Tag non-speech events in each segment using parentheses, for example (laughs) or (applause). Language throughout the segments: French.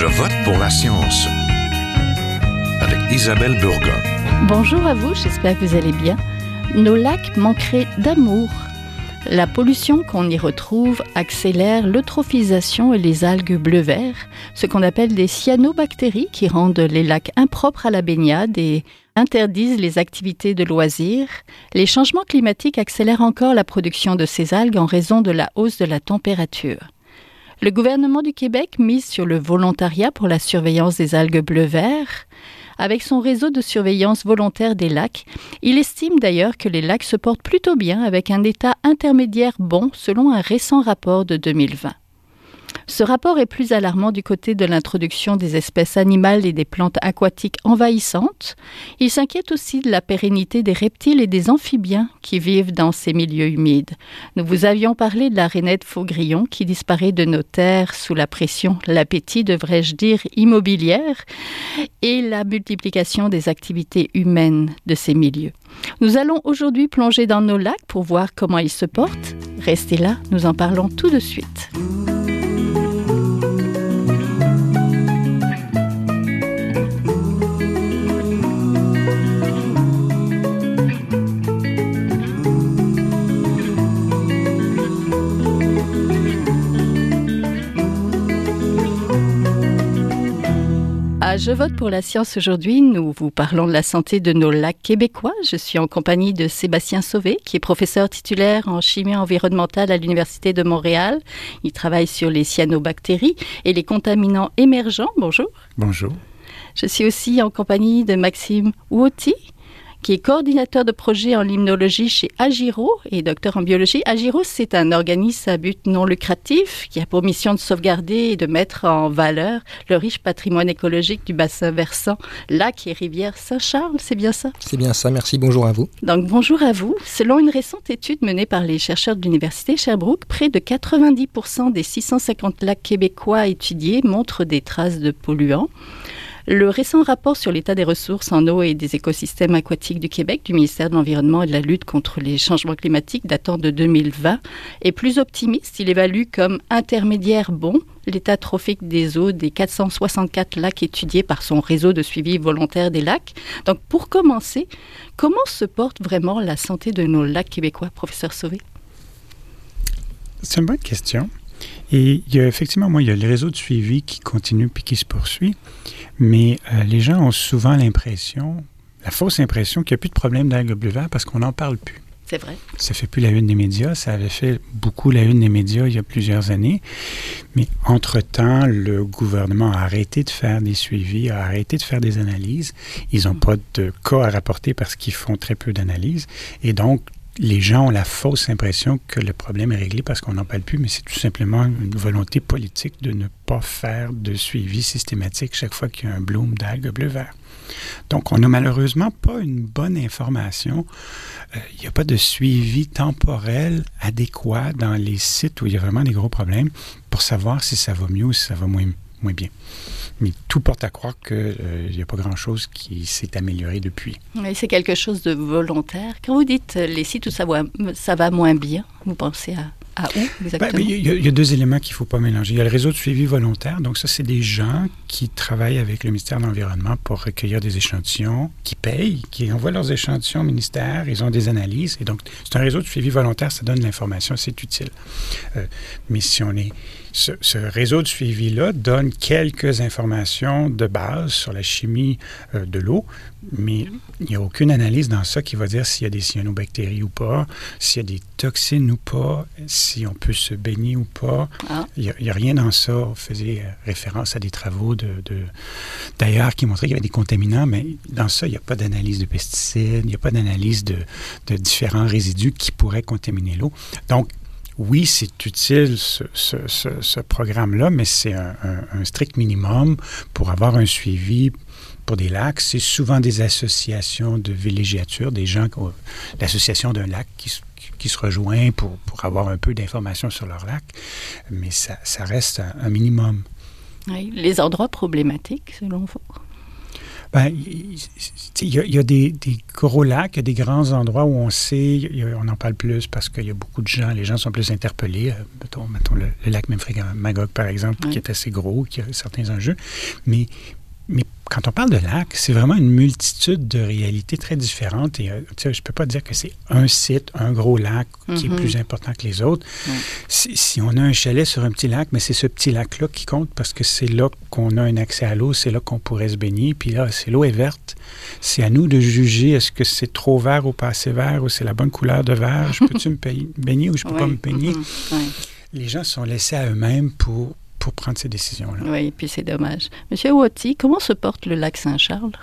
Je vote pour la science avec Isabelle Burgon. Bonjour à vous, j'espère que vous allez bien. Nos lacs manqueraient d'amour. La pollution qu'on y retrouve accélère l'eutrophisation et les algues bleu-vert, ce qu'on appelle des cyanobactéries qui rendent les lacs impropres à la baignade et interdisent les activités de loisirs. Les changements climatiques accélèrent encore la production de ces algues en raison de la hausse de la température. Le gouvernement du Québec mise sur le volontariat pour la surveillance des algues bleu-vert. Avec son réseau de surveillance volontaire des lacs, il estime d'ailleurs que les lacs se portent plutôt bien avec un état intermédiaire bon selon un récent rapport de 2020. Ce rapport est plus alarmant du côté de l'introduction des espèces animales et des plantes aquatiques envahissantes. Il s'inquiète aussi de la pérennité des reptiles et des amphibiens qui vivent dans ces milieux humides. Nous vous avions parlé de la rainette faugrillon qui disparaît de nos terres sous la pression, l'appétit devrais-je dire, immobilière, et la multiplication des activités humaines de ces milieux. Nous allons aujourd'hui plonger dans nos lacs pour voir comment ils se portent. Restez là, nous en parlons tout de suite. Je vote pour la science aujourd'hui. Nous vous parlons de la santé de nos lacs québécois. Je suis en compagnie de Sébastien Sauvé, qui est professeur titulaire en chimie environnementale à l'Université de Montréal. Il travaille sur les cyanobactéries et les contaminants émergents. Bonjour. Bonjour. Je suis aussi en compagnie de Maxime Woti, qui est coordinateur de projet en limnologie chez Agiro et docteur en biologie. Agiro, c'est un organisme à but non lucratif qui a pour mission de sauvegarder et de mettre en valeur le riche patrimoine écologique du bassin versant, lac et rivière Saint-Charles. C'est bien ça? C'est bien ça. Merci. Bonjour à vous. Donc, bonjour à vous. Selon une récente étude menée par les chercheurs de l'Université Sherbrooke, près de 90% des 650 lacs québécois étudiés montrent des traces de polluants. Le récent rapport sur l'état des ressources en eau et des écosystèmes aquatiques du Québec du ministère de l'Environnement et de la lutte contre les changements climatiques datant de 2020 est plus optimiste. Il évalue comme intermédiaire bon l'état trophique des eaux des 464 lacs étudiés par son réseau de suivi volontaire des lacs. Donc, pour commencer, comment se porte vraiment la santé de nos lacs québécois, professeur Sauvé? C'est une bonne question. Et il y a effectivement, moi, il y a le réseau de suivi qui continue puis qui se poursuit, mais euh, les gens ont souvent l'impression, la fausse impression qu'il n'y a plus de problème d'algues bleu vert parce qu'on n'en parle plus. C'est vrai. Ça fait plus la une des médias. Ça avait fait beaucoup la une des médias il y a plusieurs années. Mais entre-temps, le gouvernement a arrêté de faire des suivis, a arrêté de faire des analyses. Ils n'ont pas de cas à rapporter parce qu'ils font très peu d'analyses. Et donc, les gens ont la fausse impression que le problème est réglé parce qu'on n'en parle plus, mais c'est tout simplement une volonté politique de ne pas faire de suivi systématique chaque fois qu'il y a un bloom d'algues bleu-vert. Donc, on n'a malheureusement pas une bonne information. Euh, il n'y a pas de suivi temporel adéquat dans les sites où il y a vraiment des gros problèmes pour savoir si ça va mieux ou si ça va moins, moins bien. Mais tout porte à croire qu'il euh, n'y a pas grand-chose qui s'est amélioré depuis. Oui, c'est quelque chose de volontaire. Quand vous dites euh, les sites où ça va, ça va moins bien, vous pensez à, à où Ben, exactement? ben, Il y, a- il y a deux éléments qu'il ne faut pas mélanger. Il y a le réseau de suivi volontaire. Donc, ça, c'est des gens qui travaillent avec le ministère de l'Environnement pour recueillir des échantillons, qui payent, qui envoient leurs échantillons au ministère. Ils ont des analyses. Et donc, c'est un réseau de suivi volontaire. Ça donne l'information. C'est utile. Euh, mais si on est. Ce, ce réseau de suivi-là donne quelques informations de base sur la chimie euh, de l'eau, mais il n'y a aucune analyse dans ça qui va dire s'il y a des cyanobactéries ou pas, s'il y a des toxines ou pas, si on peut se baigner ou pas. Ah. Il n'y a, rien dans ça. On faisait euh, référence à des travaux de, de- d'ailleurs qui montraient qu'il y avait des contaminants, mais dans ça, il n'y a pas d'analyse de pesticides, il n'y a pas d'analyse de, de différents résidus qui pourraient contaminer l'eau. Donc, oui, c'est utile ce, programme-là, mais c'est un, strict minimum pour avoir un suivi pour des lacs. C'est souvent des associations de villégiature, des gens, l'association d'un lac qui, se- rejoint pour, avoir un peu d'informations sur leur lac, mais ça, reste un, minimum. Les endroits problématiques, selon vous? Ben, il y, a, il y a des, des, gros lacs, il y a des grands endroits où on sait, on en parle plus parce qu'il y a beaucoup de gens, les gens sont plus interpellés. Euh, mettons, mettons le, le, lac Memphremagog, par exemple, qui est assez gros, qui a certains enjeux. Mais, mais quand on parle de lac, c'est vraiment une multitude de réalités très différentes. Et euh, je ne peux pas dire que c'est un site, un gros lac qui mm -hmm. est plus important que les autres. Mm. Si, si, on a un chalet sur un petit lac, mais c'est ce petit lac-là qui compte parce que c'est là qu'on a un accès à l'eau, c'est là qu'on pourrait se baigner. Puis là, c'est l'eau est verte. C'est à nous de juger est-ce que c'est trop vert ou pas assez vert ou c'est la bonne couleur de vert. Je peux-tu me (laughs) baigner ou je ne peux oui. pas me baigner? Mm -hmm. oui. Les gens sont laissés à eux-mêmes pour pour prendre ces décisions-là. Oui, et puis c'est dommage. Monsieur Watty, comment se porte le lac Saint-Charles?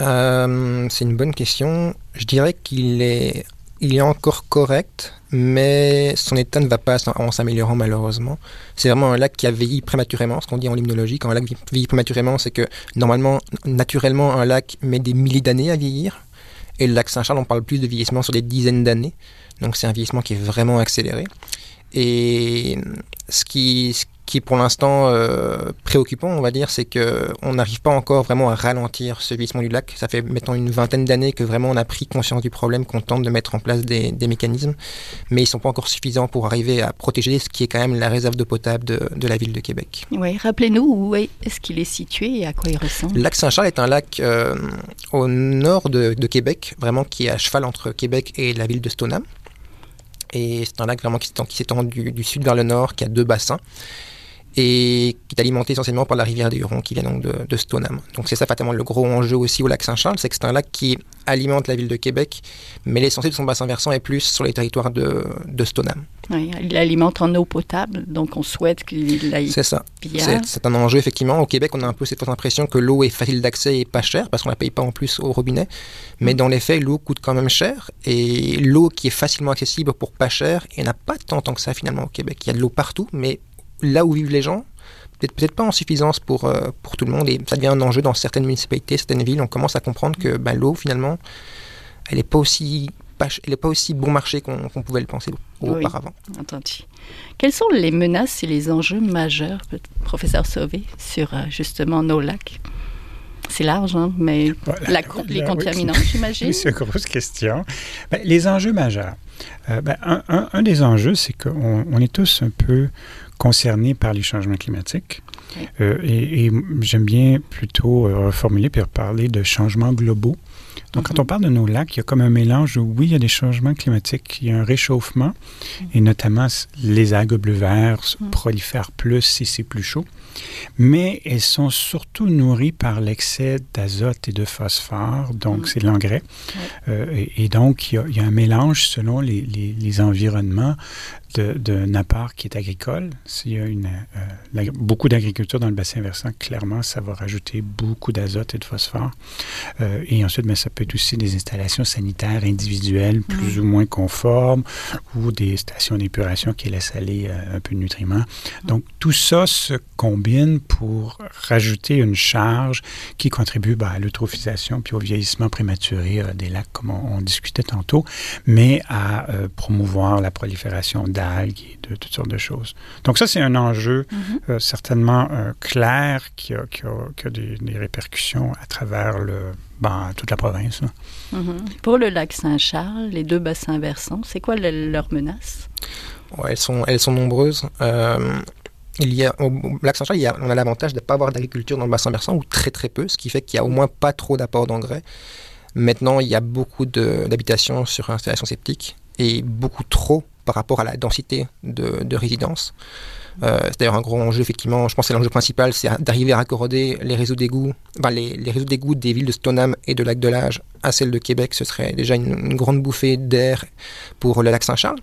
Euh, C'est une bonne question. Je dirais qu'il est, il est encore correct, mais son état ne va pas en s'améliorant malheureusement. C'est vraiment un lac qui a vieilli prématurément, ce qu'on dit en limnologie. Quand un lac vieillit prématurément, c'est que normalement, naturellement, un lac met des milliers d'années à vieillir. Et le lac Saint-Charles, on parle plus de vieillissement sur des dizaines d'années. Donc c'est un vieillissement qui est vraiment accéléré. Et ce qui, ce qui est pour l'instant euh, préoccupant, on va dire, c'est qu'on n'arrive pas encore vraiment à ralentir ce vieillissement du lac. Ça fait maintenant une vingtaine d'années que vraiment on a pris conscience du problème, qu'on tente de mettre en place des, des mécanismes, mais ils ne sont pas encore suffisants pour arriver à protéger ce qui est quand même la réserve d'eau potable de, de, la ville de Québec. Oui, rappelez-nous où est-ce qu'il est situé et à quoi il ressemble. Le lac Saint-Charles est un lac euh, au nord de, de, Québec, vraiment qui est à cheval entre Québec et la ville de Stoneham. Et c'est un lac vraiment qui s'étend du, du, sud vers le nord, qui a deux bassins et qui est alimenté essentiellement par la rivière des Hurons qui vient donc de, de Stoneham. Donc c'est ça fatalement le gros enjeu aussi au lac Saint-Charles, c'est que c'est un lac qui alimente la ville de Québec, mais l'essentiel de son bassin versant est plus sur les territoires de, de Stoneham. Oui, il alimente en eau potable, donc on souhaite qu'il aille C'est ça. C'est un enjeu effectivement. Au Québec, on a un peu cette impression que l'eau est facile d'accès et pas chère parce qu'on la paye pas en plus au robinet. Mais mmh. dans les faits, l'eau coûte quand même cher et l'eau qui est facilement accessible pour pas cher, il n'y en a pas tant, tant que ça finalement au Québec. Il y a de l'eau partout, mais là où vivent les gens, peut-être peut pas en suffisance pour, euh, pour tout le monde, et ça devient un enjeu dans certaines municipalités, certaines villes, on commence à comprendre que ben, l'eau, finalement, elle n'est pas aussi elle pas aussi bon marché qu'on qu pouvait le penser auparavant. Oui, entendu. Quelles sont les menaces et les enjeux majeurs, professeur Sauvé, sur euh, justement nos lacs? C'est large, hein, mais voilà, la, les là, contaminants, oui, j'imagine. (laughs) Oui, c'est une grosse question. Ben, les enjeux majeurs. Euh, ben, un, un, un, des enjeux, c'est qu'on on est tous un peu concernés par les changements climatiques. Euh, et, et j'aime bien plutôt euh, reformuler puis parler de changements globaux. Donc, mm -hmm. quand on parle de nos lacs, il y a comme un mélange où, oui, il y a des changements climatiques, il y a un réchauffement, mm -hmm. et notamment les algues bleu-vert mm -hmm. prolifèrent plus si c'est plus chaud, mais elles sont surtout nourries par l'excès d'azote et de phosphore, donc c'est l'engrais. Euh, et, et, donc, il y, a, il y, a, un mélange selon les, les, les environnements d'un de, apport qui est agricole. S'il y a une, euh, beaucoup d'agriculture dans le bassin versant, clairement, ça va rajouter beaucoup d'azote et de phosphore. Euh, et ensuite, mais ça peut être aussi des installations sanitaires individuelles plus mmh. ou moins conformes ou des stations d'épuration qui laissent aller euh, un peu de nutriments. Donc, tout ça se combine pour rajouter une charge qui contribue bah, à l'eutrophisation puis au vieillissement prématuré des lacs, comme on, on, discutait tantôt, mais à promouvoir la prolifération d'algues et de toutes sortes de choses. Donc ça, c'est un enjeu mm -hmm. euh, certainement euh, clair qui a, qui a, qui a des, des, répercussions à travers le, ben, toute la province. Mm -hmm. Pour le lac Saint-Charles, les deux bassins versants, c'est quoi le, leur menace? Ouais, elles, sont, elles sont nombreuses. Euh, il y a, au lac Saint-Charles, on a l'avantage de ne pas avoir d'agriculture dans le bassin versant, ou très très peu, ce qui fait qu'il n'y a au moins pas trop d'apport d'engrais. Maintenant, il y a beaucoup d'habitations sur installation septique et beaucoup trop par rapport à la densité de, de résidence. Euh, c'est d'ailleurs un gros enjeu, effectivement. Je pense que l'enjeu principal, c'est d'arriver à raccorder les réseaux d'égouts, les, réseaux d'égouts des villes de Stoneham et de Lac de l'Age à celles de Québec. Ce serait déjà une, une grande bouffée d'air pour le lac Saint-Charles.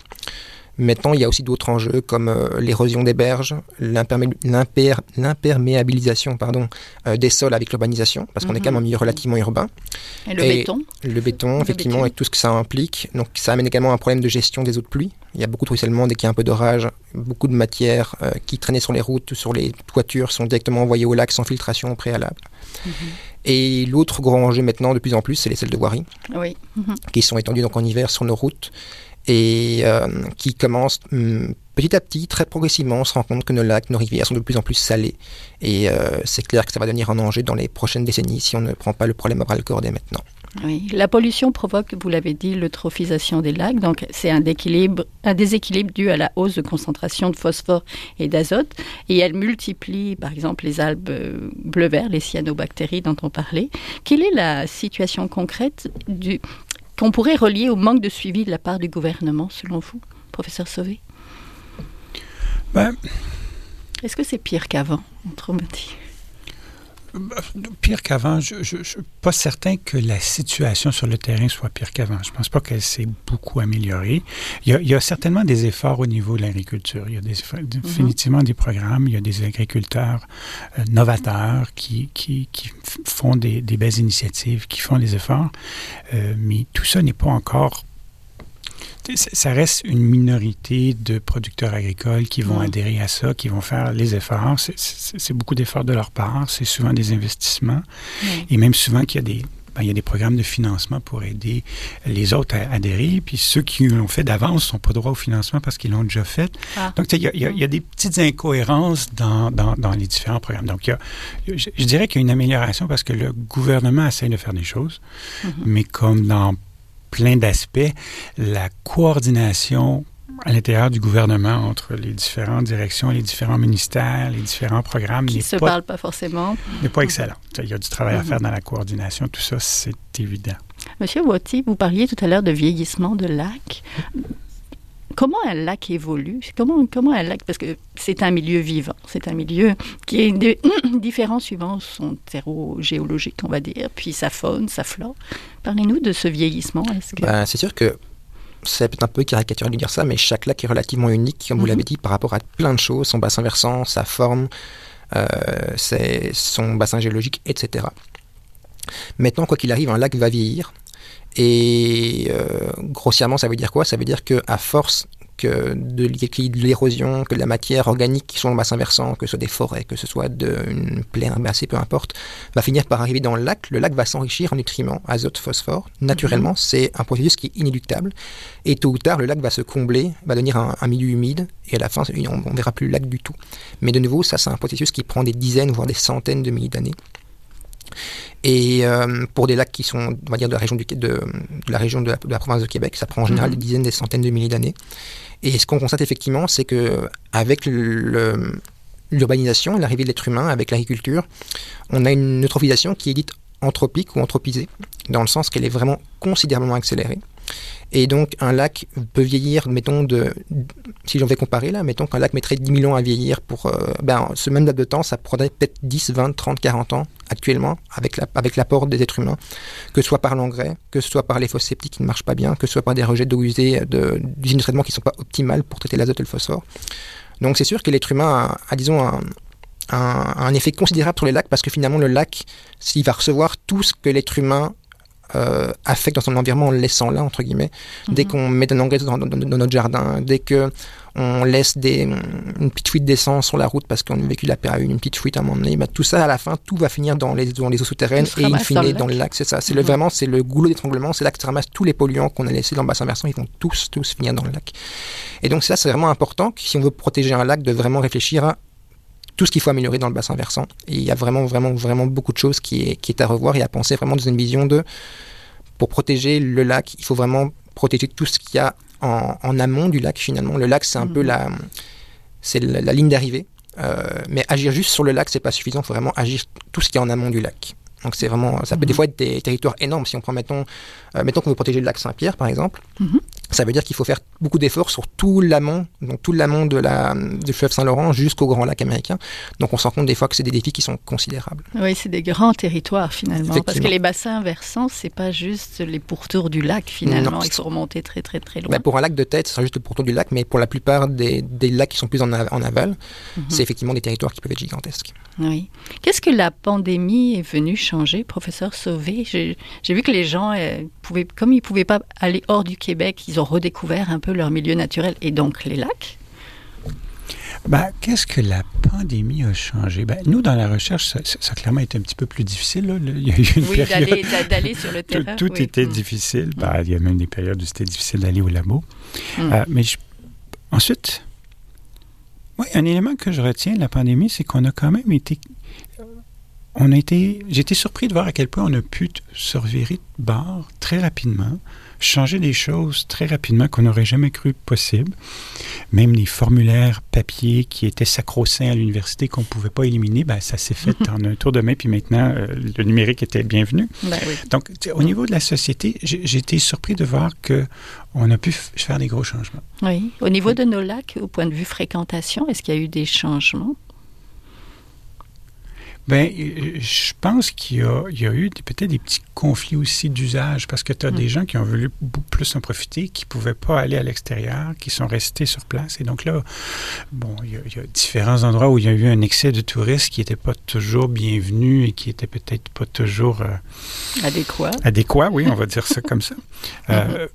Maintenant, il y a aussi d'autres enjeux comme euh, l'érosion des berges, l'imperméabilisation pardon, euh, des sols avec l'urbanisation, parce qu'on mm -hmm. est quand même un milieu relativement urbain. Et le et béton Le béton, effectivement, béton. et tout ce que ça implique. Donc, ça amène également un problème de gestion des eaux de pluie. Il y a beaucoup de ruissellement dès qu'il y a un peu d'orage. Beaucoup de matières euh, qui traînaient sur les routes, sur les toitures, sont directement envoyées au lac sans filtration préalable. Mm -hmm. Et l'autre grand enjeu maintenant, de plus en plus, c'est les selles de voirie, oui. mm -hmm. qui sont étendues donc en hiver sur nos routes et euh, qui commence hum, petit à petit, très progressivement, on se rend compte que nos lacs, nos rivières sont de plus en plus salés. Et euh, c'est clair que ça va devenir un enjeu dans les prochaines décennies si on ne prend pas le problème à bras le corps maintenant. Oui, la pollution provoque, vous l'avez dit, l'eutrophisation des lacs. Donc, c'est un, un déséquilibre dû à la hausse de concentration de phosphore et d'azote. Et elle multiplie, par exemple, les algues euh, bleu-vert, les cyanobactéries dont on parlait. Quelle est la situation concrète du, qu'on pourrait relier au manque de suivi de la part du gouvernement, selon vous, professeur Sauvé? Ben, Est-ce que c'est pire qu'avant, autrement dit? Pire qu'avant, je ne suis pas certain que la situation sur le terrain soit pire qu'avant. Je ne pense pas qu'elle s'est beaucoup améliorée. Il y, a, certainement des efforts au niveau de l'agriculture. Il y a mhm. définitivement des programmes, il y a des agriculteurs euh, novateurs qui, qui, qui, font des, des, belles initiatives, qui font des efforts, euh, mais tout ça n'est pas encore ça reste une minorité de producteurs agricoles qui vont adhérer à ça, qui vont faire les efforts. C'est beaucoup d'efforts de leur part. C'est souvent des investissements. Et même souvent qu'il y a des, ben, il y a des programmes de financement pour aider les autres à adhérer. Puis ceux qui l'ont fait d'avance ne sont pas droit au financement parce qu'ils l'ont déjà fait. Ah. Donc, il y, a, il y, a, des petites incohérences dans, dans, dans les différents programmes. Donc, il y a, je, dirais qu'il y a une amélioration parce que le gouvernement essaie de faire des choses, mm-hmm. mais comme dans plein d'aspects, la coordination à l'intérieur du gouvernement entre les différentes directions, les différents ministères, les différents programmes. Qui ne se parlent pas forcément. N'est pas excellent. Il y a du travail à faire dans la coordination. Tout ça, c'est évident. Monsieur Watty, vous parliez tout à l'heure de vieillissement de lac comment un lac évolue? Comment, comment un lac, parce que c'est un milieu vivant, c'est un milieu qui est (clears throat) différent suivant son terreau géologique, on va dire, puis sa faune, sa flore. Parlez-nous de ce vieillissement. Ben, c'est sûr que c'est peut-être un peu caricatural de dire ça, mais chaque lac est relativement unique, comme vous mhm. l'avez dit, par rapport à plein de choses, son bassin versant, sa forme, euh, son bassin géologique, etc. Maintenant, quoi qu'il arrive, un lac va vieillir. Et euh, grossièrement, ça veut dire quoi? Ça veut dire qu'à force que de l'érosion, que de la matière organique qui sont dans le bassin versant, que ce soit des forêts, que ce soit une plaine herbacée, peu importe, va finir par arriver dans le lac. Le lac va s'enrichir en nutriments, azote, phosphore. Naturellement, mhm. c'est un processus qui est inéluctable. Et tôt ou tard, le lac va se combler, va devenir un, milieu humide, et à la fin, on ne verra plus le lac du tout. Mais de nouveau, ça, c'est un processus qui prend des dizaines, voire des centaines de milliers d'années. Et euh, pour des lacs qui sont, on va dire, de la région, du, de, la, région de, la, province de Québec, ça prend en général mhm. des dizaines, des centaines de milliers d'années. Et ce qu'on constate effectivement, c'est que avec l'urbanisation, l'arrivée de l'être humain, avec l'agriculture, on a une eutrophisation qui est dite anthropique ou anthropisée, dans le sens qu'elle est vraiment considérablement accélérée. Et donc, un lac peut vieillir, mettons, de, si j'en vais comparer là, mettons qu'un lac mettrait 10 000 ans à vieillir pour, euh, ben, ce même date de temps, ça prendrait peut-être 10, 20, 30, 40 ans actuellement avec, la, avec l'apport des êtres humains, que ce soit par l'engrais, que ce soit par les fosses septiques qui ne marchent pas bien, que ce soit par des rejets d'eau usée d'usines de traitement qui ne sont pas optimales pour traiter l'azote et le phosphore. Donc, c'est sûr que l'être humain a, disons, un, un, effet considérable sur les lacs parce que finalement, le lac, s'il va recevoir tout ce que l'être humain euh, affecte dans son environnement en le laissant là, entre guillemets. Dès mhm. qu'on met un engrais dans, notre jardin, dès que on laisse des, une petite fuite d'essence sur la route parce qu'on a vécu la PA1, une petite fuite à un moment donné, bah, tout ça, à la fin, tout va finir dans les, dans les eaux souterraines et in fine dans, le lac. C'est ça. C'est le, mhm. vraiment, c'est le goulot d'étranglement. C'est là que ça ramasse tous les polluants qu'on a laissés dans le bassin versant. Ils vont tous, tous finir dans le lac. Et donc, ça, c'est vraiment important. Si on veut protéger un lac, de vraiment réfléchir à tout ce qu'il faut améliorer dans le bassin versant. Et il y a vraiment, vraiment, vraiment beaucoup de choses qui est, qui est à revoir et à penser vraiment dans une vision de, pour protéger le lac, il faut vraiment protéger tout ce qu'il y a en, amont du lac finalement. Le lac, c'est un peu mhm. la, c'est la, ligne d'arrivée. Euh, mais agir juste sur le lac, c'est pas suffisant. Il faut vraiment agir tout ce qui est en amont du lac. Donc c'est vraiment, ça peut des mhm. fois être des territoires énormes. Si on prend, mettons, euh, mettons qu'on veut protéger le lac Saint-Pierre, par exemple, mhm. ça veut dire qu'il faut faire beaucoup d'efforts sur tout l'amont, donc tout l'amont de la, du fleuve Saint-Laurent jusqu'au Grand Lac américain. Donc on se rend compte des fois que c'est des défis qui sont considérables. Oui, c'est des grands territoires finalement, parce que les bassins versants, c'est pas juste les pourtours du lac finalement, il faut remonter très très très loin. Ben, pour un lac de tête, c'est juste le pourtour du lac, mais pour la plupart des, des lacs qui sont plus en, en aval, mhm. c'est effectivement des territoires qui peuvent être gigantesques. Oui. Qu'est-ce que la pandémie est venue changer, professeur Sauvé? J'ai vu que les gens, euh, pouvaient, comme ils ne pouvaient pas aller hors du Québec, ils ont redécouvert un peu leur milieu naturel et donc les lacs. Ben, Qu'est-ce que la pandémie a changé? Ben, nous, dans la recherche, ça, ça, a clairement été un petit peu plus difficile. Là. Il y a eu une oui, période... d'aller sur le (laughs) terrain. Tout, tout oui. était Mm. difficile. Ben, il y a même des périodes où c'était difficile d'aller au labo. Mm. Euh, mais je- ensuite, oui, un élément que je retiens de la pandémie, c'est qu'on a quand même été. On a été. J'ai été surpris de voir à quel point on a pu se revirer de bord très rapidement, changer des choses très rapidement qu'on n'aurait jamais cru possible. Même les formulaires papier qui étaient sacro-saints à l'université qu'on ne pouvait pas éliminer, ben, ça s'est fait en un tour de main, puis maintenant, euh, le numérique était bienvenu. Ben oui. Donc, au niveau de la société, j'ai été surpris de voir que on a pu faire des gros changements. Oui. Au niveau de nos lacs, au point de vue fréquentation, est-ce qu'il y a eu des changements? Ben, euh, je pense qu'il y a, il y a eu peut-être des petits conflits aussi d'usage parce que tu as Mm. des gens qui ont voulu beaucoup plus en profiter, qui ne pouvaient pas aller à l'extérieur, qui sont restés sur place. Et donc là, bon, il y, a, il y a différents endroits où il y a eu un excès de touristes qui n'était pas toujours bienvenu et qui n'était peut-être pas toujours euh, Adéquat. adéquat, oui, on va dire ça comme ça. Euh,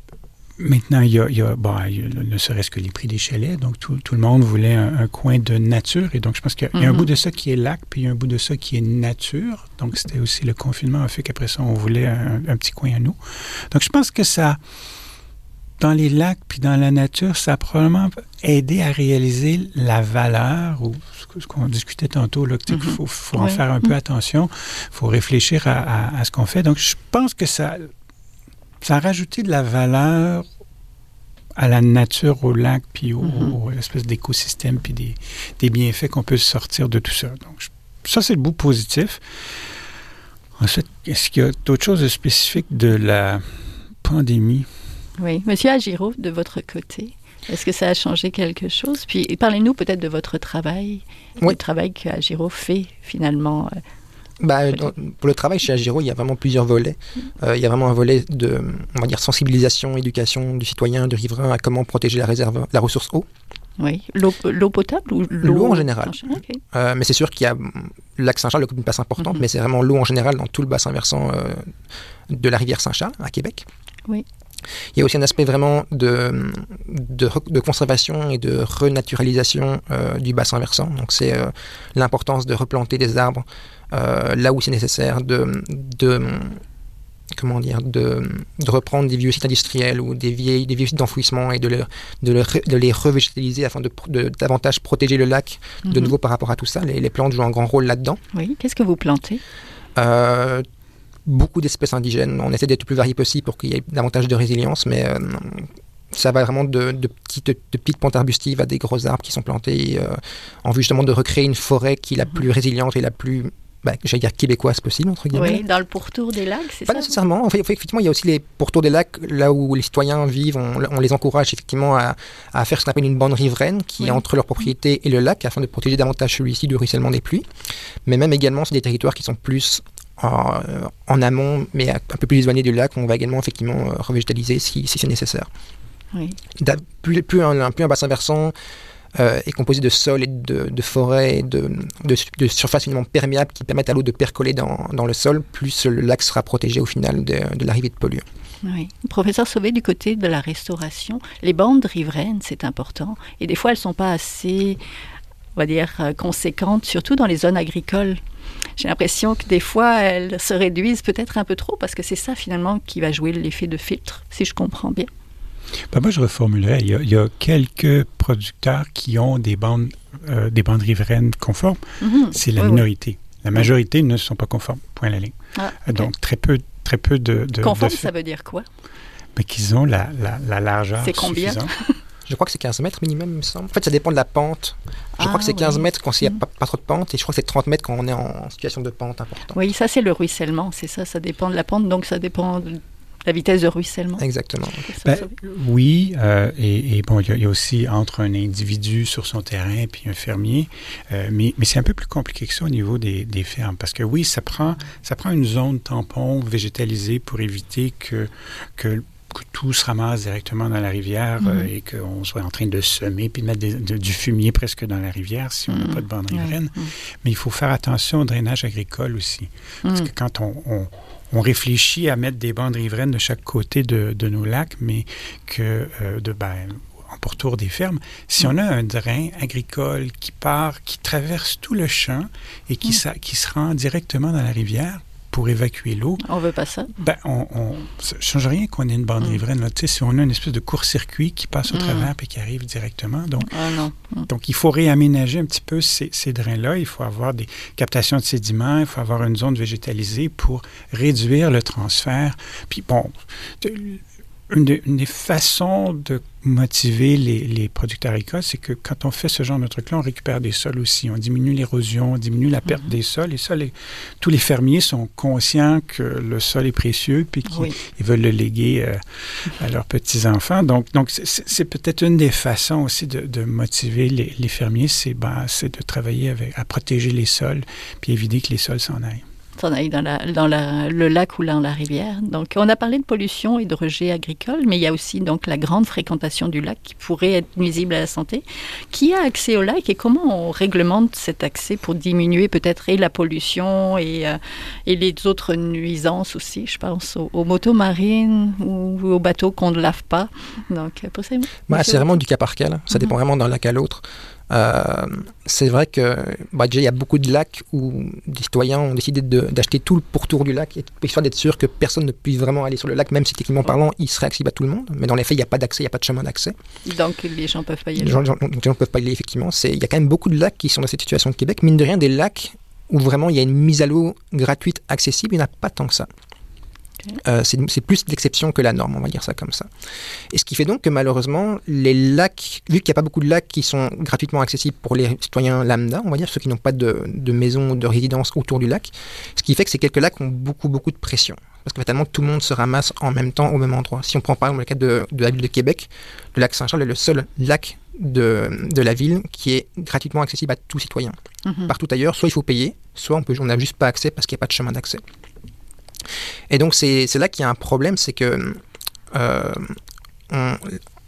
Maintenant, il y a, il y a, bon, il y a ne serait-ce que les prix des chalets. Donc, tout, tout le monde voulait un, un coin de nature. Et donc, je pense qu'il y a, il y a un Mhm. bout de ça qui est lac, puis il y a un bout de ça qui est nature. Donc, c'était aussi le confinement a fait qu'après ça, on voulait un, un petit coin à nous. Donc, je pense que ça, dans les lacs puis dans la nature, ça a probablement aidé à réaliser la valeur ou ce qu'on discutait tantôt, là, qu'il Mhm. faut, faut en faire un peu attention, il faut réfléchir à, à- à ce qu'on fait. Donc, je pense que ça, ça a rajouté de la valeur à la nature, au lac, puis au, Mhm. au espèce d'écosystème, puis des, des bienfaits qu'on peut sortir de tout ça. Donc, je- ça, c'est le bout positif. Ensuite, est-ce qu'il y a d'autres choses de spécifiques de la pandémie? Oui. Monsieur Agiro, de votre côté, est-ce que ça a changé quelque chose? Puis parlez-nous peut-être de votre travail, Oui. le travail qu'Agiro fait finalement. Bah, pour le travail chez Agiro, il y a vraiment plusieurs volets. Euh, il y a vraiment un volet de, on va dire, sensibilisation, éducation du citoyen, du riverain à comment protéger la réserve, la ressource eau. Oui. L'eau potable ou l'eau en général. Euh, mais c'est sûr qu'il y a le lac Saint-Charles occupe une place importante, Mhm. mais c'est vraiment l'eau en général dans tout le bassin versant euh, de la rivière Saint-Charles à Québec. Oui. Il y a aussi un aspect vraiment de, de, re- de conservation et de renaturalisation euh, du bassin versant. Donc c'est euh, l'importance de replanter des arbres euh, là où c'est nécessaire, de, de comment dire, de, de reprendre des vieux sites industriels ou des, vieilles, des vieux sites d'enfouissement et de, le- de, le de les revégétaliser afin de, davantage protéger le lac de Mhm. nouveau par rapport à tout ça. Les, les plantes jouent un grand rôle là-dedans. Oui. Qu'est-ce que vous plantez? Euh, beaucoup d'espèces indigènes. On essaie d'être le plus varié possible pour qu'il y ait davantage de résilience, mais euh, ça va vraiment de, de petites, de petites plantes arbustives à des gros arbres qui sont plantés euh, en vue justement de recréer une forêt qui est la plus résiliente et la plus, bah, j'allais dire québécoise possible, entre guillemets. Oui. Dans le pourtour des lacs, c'est Pas ça? nécessairement. En fait, effectivement, il y a aussi les pourtours des lacs, là où les citoyens vivent. On, on les encourage effectivement à, à faire ce qu'on appelle une bande riveraine qui Oui. est entre leur propriété et le lac afin de protéger davantage celui-ci du ruissellement des pluies. Mais même également, c'est des territoires qui sont plus en, euh, en amont, mais un peu plus éloignés du lac. On va également effectivement euh, revégétaliser si, si c'est nécessaire. Oui. Plus, plus, un, plus un bassin versant euh, est composé de sols et de, de forêts, de, de surfaces finalement perméables qui permettent à l'eau de percoler dans, dans le sol, plus le lac sera protégé au final de, de l'arrivée de polluants. Oui. Professeur Sauvé, du côté de la restauration, les bandes riveraines, c'est important. Et des fois, elles ne sont pas assez, on va dire, euh, conséquentes, surtout dans les zones agricoles. J'ai l'impression que des fois, elles se réduisent peut-être un peu trop, parce que c'est ça finalement qui va jouer l'effet de filtre, si je comprends bien. Ben, moi, je reformulerais. Il y, a, il y a quelques producteurs qui ont des bandes, euh, des bandes riveraines conformes. Mhm. C'est la Oui, oui. minorité. La majorité ne sont pas conformes. Point à la ligne. Ah, Euh, Donc, très peu, très peu de... de Conforme, de ça veut dire quoi? Mais qu'ils ont la, la, la largeur C'est combien? suffisante. (laughs) Je crois que c'est 15 mètres minimum, il me semble. En fait, ça dépend de la pente. Je Ah, crois que c'est 15 oui. mètres quand il n'y a Mhm. pas, pas trop de pente, et je crois que c'est 30 mètres quand on est en situation de pente importante. Oui, ça c'est le ruissellement, c'est ça, ça dépend de la pente, donc ça dépend la vitesse de ruissellement. Exactement. Ben, oui, euh, et, et bon, il y, a- il y a aussi entre un individu sur son terrain puis un fermier, euh, mais, mais c'est un peu plus compliqué que ça au niveau des, des fermes, parce que oui, ça prend, ça prend une zone tampon végétalisée pour éviter que, que, que tout se ramasse directement dans la rivière Mhm. euh, et qu'on soit en train de semer puis de mettre des- de- du fumier presque dans la rivière si on n'a Mhm. pas de bande riveraine. Mhm. Mais il faut faire attention au drainage agricole aussi. Parce que quand on, on- on réfléchit à mettre des bandes riveraines de chaque côté de, de nos lacs, mais que euh, de, ben, en pourtour des fermes, si on a un drain agricole qui part, qui traverse tout le champ et qui, Mm. qui se rend directement dans la rivière pour évacuer l'eau, On veut pas ça. ben, on, on, ça change rien qu'on ait une bande Mm. riveraine. Là. Si on a une espèce de court-circuit qui passe au Mm. travers et qui arrive directement. Donc, Ah non. Mm. donc, il faut réaménager un petit peu ces, ces drains-là. Il faut avoir des captations de sédiments, il faut avoir une zone végétalisée pour réduire le transfert. Puis bon, de- une, des- une des façons de motiver les, les producteurs agricoles, c'est que quand on fait ce genre de truc-là, on récupère des sols aussi. On diminue l'érosion, on diminue la perte Mhm. des sols. Et ça, les- tous les fermiers sont conscients que le sol est précieux puis qu'ils Oui. veulent le léguer euh, à leurs petits-enfants. Donc, donc c'est- peut-être une des façons aussi de, de motiver les, les fermiers, c'est ben, c'est de travailler avec, à protéger les sols puis éviter que les sols s'en aillent. T'en ailles dans, la, dans la, le lac ou dans la rivière. Donc, on a parlé de pollution et de rejet agricole, mais il y a aussi donc la grande fréquentation du lac qui pourrait être nuisible à la santé. Qui a accès au lac et comment on réglemente cet accès pour diminuer peut-être et la pollution et, euh, et les autres nuisances aussi, je pense aux, aux motos marines ou, aux bateaux qu'on ne lave pas. Donc, pour ça, Bah, c'est vraiment du cas par cas. là. Ça Mhm. dépend vraiment d'un lac à l'autre. Euh, c'est vrai que bah, déjà, il y a beaucoup de lacs où des citoyens ont décidé de- d'acheter tout le pourtour du lac, histoire d'être sûr que personne ne puisse vraiment aller sur le lac, même si techniquement parlant, il serait accessible à tout le monde. Mais dans les faits, il n'y a pas d'accès, il n'y a pas de chemin d'accès. Donc, les gens peuvent pas y Les aller. gens ne peuvent pas y aller, effectivement. Il y a quand même beaucoup de lacs qui sont dans cette situation au Québec. Mine de rien, des lacs où vraiment il y a une mise à l'eau gratuite, accessible, il n'y en a pas tant que ça. Euh, c'est plus l'exception que la norme, on va dire ça comme ça. Et ce qui fait donc que malheureusement, les lacs, vu qu'il n'y a pas beaucoup de lacs qui sont gratuitement accessibles pour les citoyens lambda, on va dire ceux qui n'ont pas de, de maison ou de résidence autour du lac, ce qui fait que ces quelques lacs ont beaucoup, beaucoup de pression. Parce que fatalement, tout le monde se ramasse en même temps au même endroit. Si on prend par exemple le cas de, de la ville de Québec, le lac Saint-Charles est le seul lac de, de la ville qui est gratuitement accessible à tout citoyen. Mhm. Partout ailleurs, soit il faut payer, soit on peut, on n'a juste pas accès parce qu'il n'y a pas de chemin d'accès. Et donc c'est là qu'il y a un problème, c'est que euh,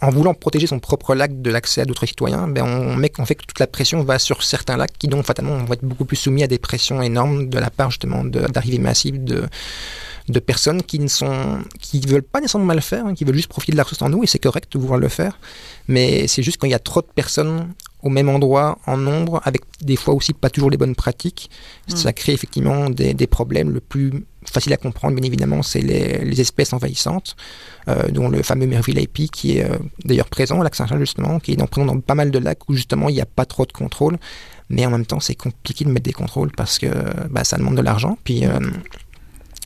en voulant protéger son propre lac de l'accès à d'autres citoyens, ben on, met, on fait que toute la pression va sur certains lacs qui donc fatalement vont être beaucoup plus soumis à des pressions énormes de la part justement d'arrivées massives de, de personnes qui ne sont qui veulent pas nécessairement mal faire, hein, qui veulent juste profiter de la ressource en eau et c'est correct de vouloir le faire, mais c'est juste quand il y a trop de personnes au même endroit en nombre, avec des fois aussi pas toujours les bonnes pratiques, Mm. ça crée effectivement des, des problèmes. Le plus facile à comprendre, bien évidemment, c'est les, les espèces envahissantes, euh, dont le fameux Merville IP, qui est euh, d'ailleurs présent au lac Saint-Jean, justement, qui est dans, présent dans pas mal de lacs où justement il n'y a pas trop de contrôle, mais en même temps c'est compliqué de mettre des contrôles parce que bah, ça demande de l'argent, puis... euh,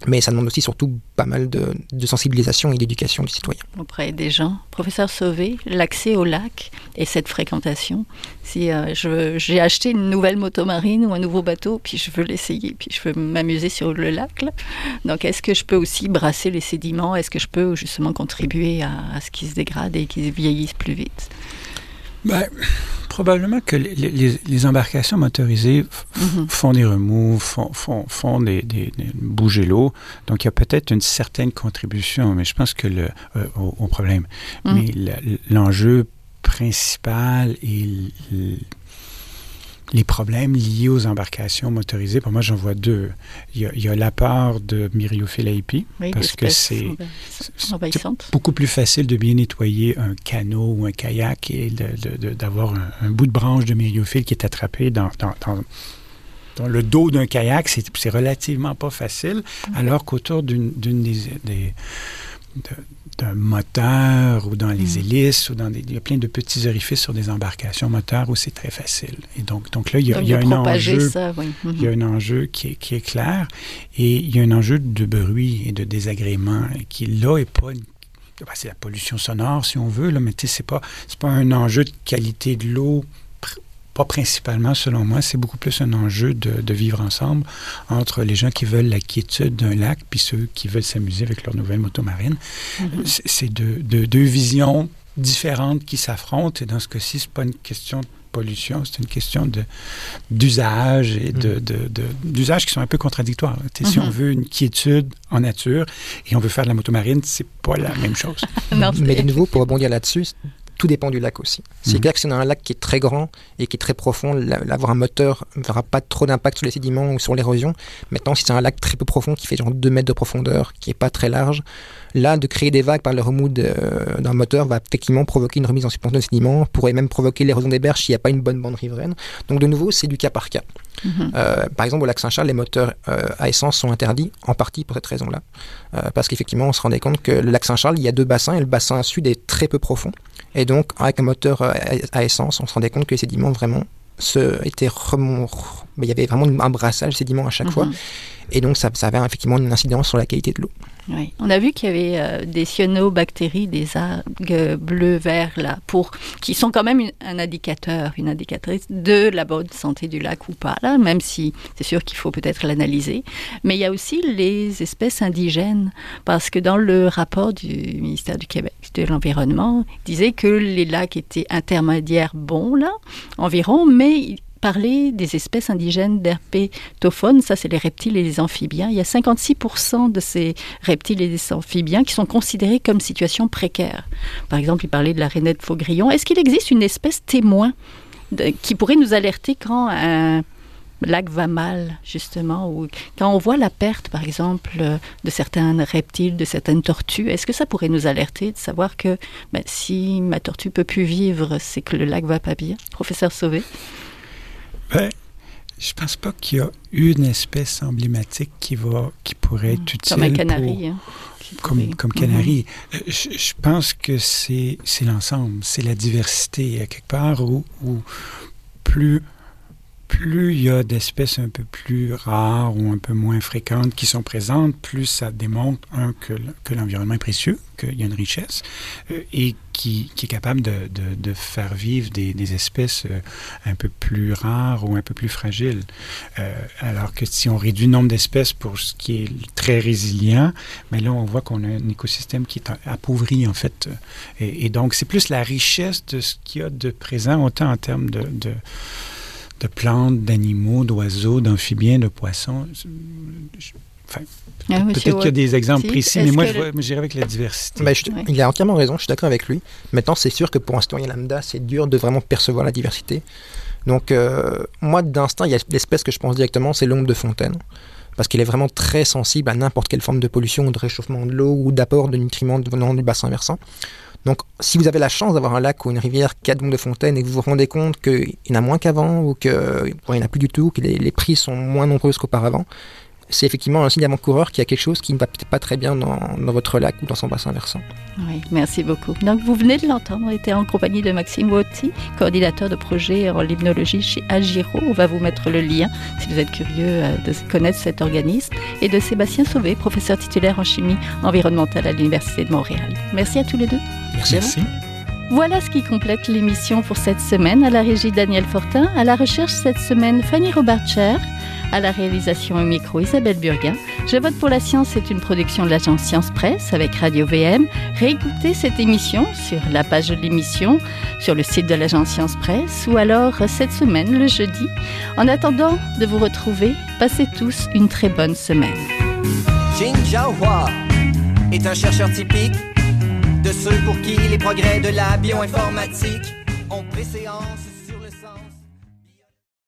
mais ça demande aussi surtout pas mal de, sensibilisation et d'éducation du citoyen. auprès des gens. Professeur Sauvé, l'accès au lac et cette fréquentation. Si euh, j'ai acheté une nouvelle moto marine ou un nouveau bateau, puis je veux l'essayer, puis je veux m'amuser sur le lac, donc est-ce que je peux aussi brasser les sédiments? Est-ce que je peux justement contribuer à, à ce qu'ils se dégradent et qu'ils vieillissent plus vite? Ben, probablement que les, les- les embarcations motorisées Mhm. font des remous, font, font, font des, des, des- bouger l'eau. Donc, il y a peut-être une certaine contribution, mais je pense que le, euh, au, au problème. Mhm. Mais l'enjeu principal l- les problèmes liés aux embarcations motorisées, pour moi, j'en vois deux. Il y a, il y a l'apport de Myriophylla hippie, Oui, parce que c'est beaucoup plus facile de bien nettoyer un canot ou un kayak et d'avoir un, un bout de branche de myriophile qui est attrapé dans, dans- dans- dans le dos d'un kayak. C'est relativement pas facile, alors qu'autour d'une des, des- de- d'un moteur ou dans les Mm. hélices ou dans des, il y a plein de petits orifices sur des embarcations moteurs où c'est très facile. Et donc, donc là, il y a, Donc il y a de un enjeu ça, oui. Mhm. il y a un enjeu qui est, qui est clair et il y a un enjeu de bruit et de désagrément qui, là, est pas. une- ben, c'est la pollution sonore, si on veut, là, mais tu sais, c'est pas, c'est pas un enjeu de qualité de l'eau, pas principalement, selon moi. C'est beaucoup plus un enjeu de, de vivre ensemble entre les gens qui veulent la quiétude d'un lac puis ceux qui veulent s'amuser avec leur nouvelle moto marine. Mhm. C'est deux, deux- deux visions différentes qui s'affrontent. Et dans ce cas-ci, c'est pas une question de pollution, c'est une question de d'usage et de, de- de- d'usages qui sont un peu contradictoires. Si Mhm. on veut une quiétude en nature et on veut faire de la motomarine, c'est pas la même chose. (laughs) Non, Mais de nouveau, pour rebondir là-dessus, tout dépend du lac aussi. C'est Mhm. clair que si on a un lac qui est très grand et qui est très profond, avoir un moteur n'aura pas trop d'impact sur les sédiments ou sur l'érosion. Maintenant, si c'est un lac très peu profond, qui fait genre 2 mètres de profondeur, qui est pas très large, là, de créer des vagues par le remous de- euh, d'un moteur va effectivement provoquer une remise en suspension de sédiments, pourrait même provoquer l'érosion des berges s'il n'y a pas une bonne bande riveraine. Donc de nouveau, c'est du cas par cas. Mhm. Euh, par exemple, au lac Saint-Charles, les moteurs euh, à essence sont interdits, en partie pour cette raison-là. Euh, parce qu'effectivement, on se rendait compte que le lac Saint-Charles, il y a deux bassins, et le bassin sud est très peu profond. Et donc, avec un moteur euh, à essence, on se rendait compte que les sédiments vraiment se, étaient remon- mais il y avait vraiment un brassage de sédiments à chaque fois. Mhm. Et donc, ça, ça avait effectivement une incidence sur la qualité de l'eau. Oui. On a vu qu'il y avait euh, des cyanobactéries, des algues bleu-vert là, pour qui sont quand même une- un indicateur, une indicatrice de la bonne santé du lac ou pas là, même si c'est sûr qu'il faut peut-être l'analyser. Mais il y a aussi les espèces indigènes, parce que dans le rapport du ministère du Québec de l'environnement, il disait que les lacs étaient intermédiaires bons là, environ, mais parlait des espèces indigènes d'herpétophones, ça c'est les reptiles et les amphibiens. Il y a 56% de ces reptiles et des amphibiens qui sont considérés comme situation précaire. Par exemple, il parlait de la rainette faugrillon. Est-ce qu'il existe une espèce témoin qui pourrait nous alerter quand un lac va mal, justement, ou quand on voit la perte, par exemple, de certains reptiles, de certaines tortues, est-ce que ça pourrait nous alerter de savoir que ben, si ma tortue peut plus vivre, c'est que le lac va pas bien? Professeur Sauvé Ben, je pense pas qu'il y a une espèce emblématique qui va, qui pourrait être utile Comme un pour- canari. hein, qui comme, comme canari. Euh, Je, je pense que c'est c'est l'ensemble, c'est la diversité, à quelque part, où, où plus, plus il y a d'espèces un peu plus rares ou un peu moins fréquentes qui sont présentes, plus ça démontre, un, que, l'environnement est précieux, qu'il y a une richesse, euh, et qui, est capable de, faire vivre des, espèces euh, un peu plus rares ou un peu plus fragiles. Euh, alors que si on réduit le nombre d'espèces pour ce qui est très résilient, mais là, on voit qu'on a un écosystème qui est appauvri, en fait. Et, et donc, c'est plus la richesse de ce qu'il y a de présent, autant en termes de, de, de plantes, d'animaux, d'oiseaux, d'amphibiens, de poissons. Je- Enfin, Ah, peut-être qu'il y a des exemples Si, précis, mais moi, que je le- moi, j'irais avec la diversité. Ben, je- Ouais. Il a entièrement raison, je suis d'accord avec lui. Maintenant, c'est sûr que pour un citoyen lambda, c'est dur de vraiment percevoir la diversité. Donc, euh, moi, d'instinct, il y a l'espèce que je pense directement, c'est l'ombre de fontaine. Parce qu'il est vraiment très sensible à n'importe quelle forme de pollution ou de réchauffement de l'eau ou d'apport de nutriments venant du bassin versant. Donc, si vous avez la chance d'avoir un lac ou une rivière qui a de fontaine et que vous vous rendez compte qu'il y en a moins qu'avant ou qu'il n'y en a plus du tout, que les, les prix sont moins nombreuses qu'auparavant, c'est effectivement un signe avant-coureur qu'il y a quelque chose qui ne va peut-être pas très bien dans, dans votre lac ou dans son bassin versant. Oui, merci beaucoup. Donc, vous venez de l'entendre, on était en compagnie de Maxime Wotti, coordinateur de projet en limnologie chez Agiro. On va vous mettre le lien si vous êtes curieux euh, de connaître cet organisme. Et de Sébastien Sauvé, professeur titulaire en chimie environnementale à l'Université de Montréal. Merci à tous les deux. Merci à vous. Merci. Voilà ce qui complète l'émission pour cette semaine. À la régie Daniel Fortin, à la recherche cette semaine Fanny Robarcher, à la réalisation au micro Isabelle Burguin. Je vote pour la science c'est une production de l'agence Science Presse avec Radio VM. Réécoutez cette émission sur la page de l'émission, sur le site de l'agence Science Presse ou alors cette semaine, le jeudi. En attendant de vous retrouver, passez tous une très bonne semaine. Jin Jiahua est un chercheur typique de ceux pour qui les progrès de la bioinformatique ont préséance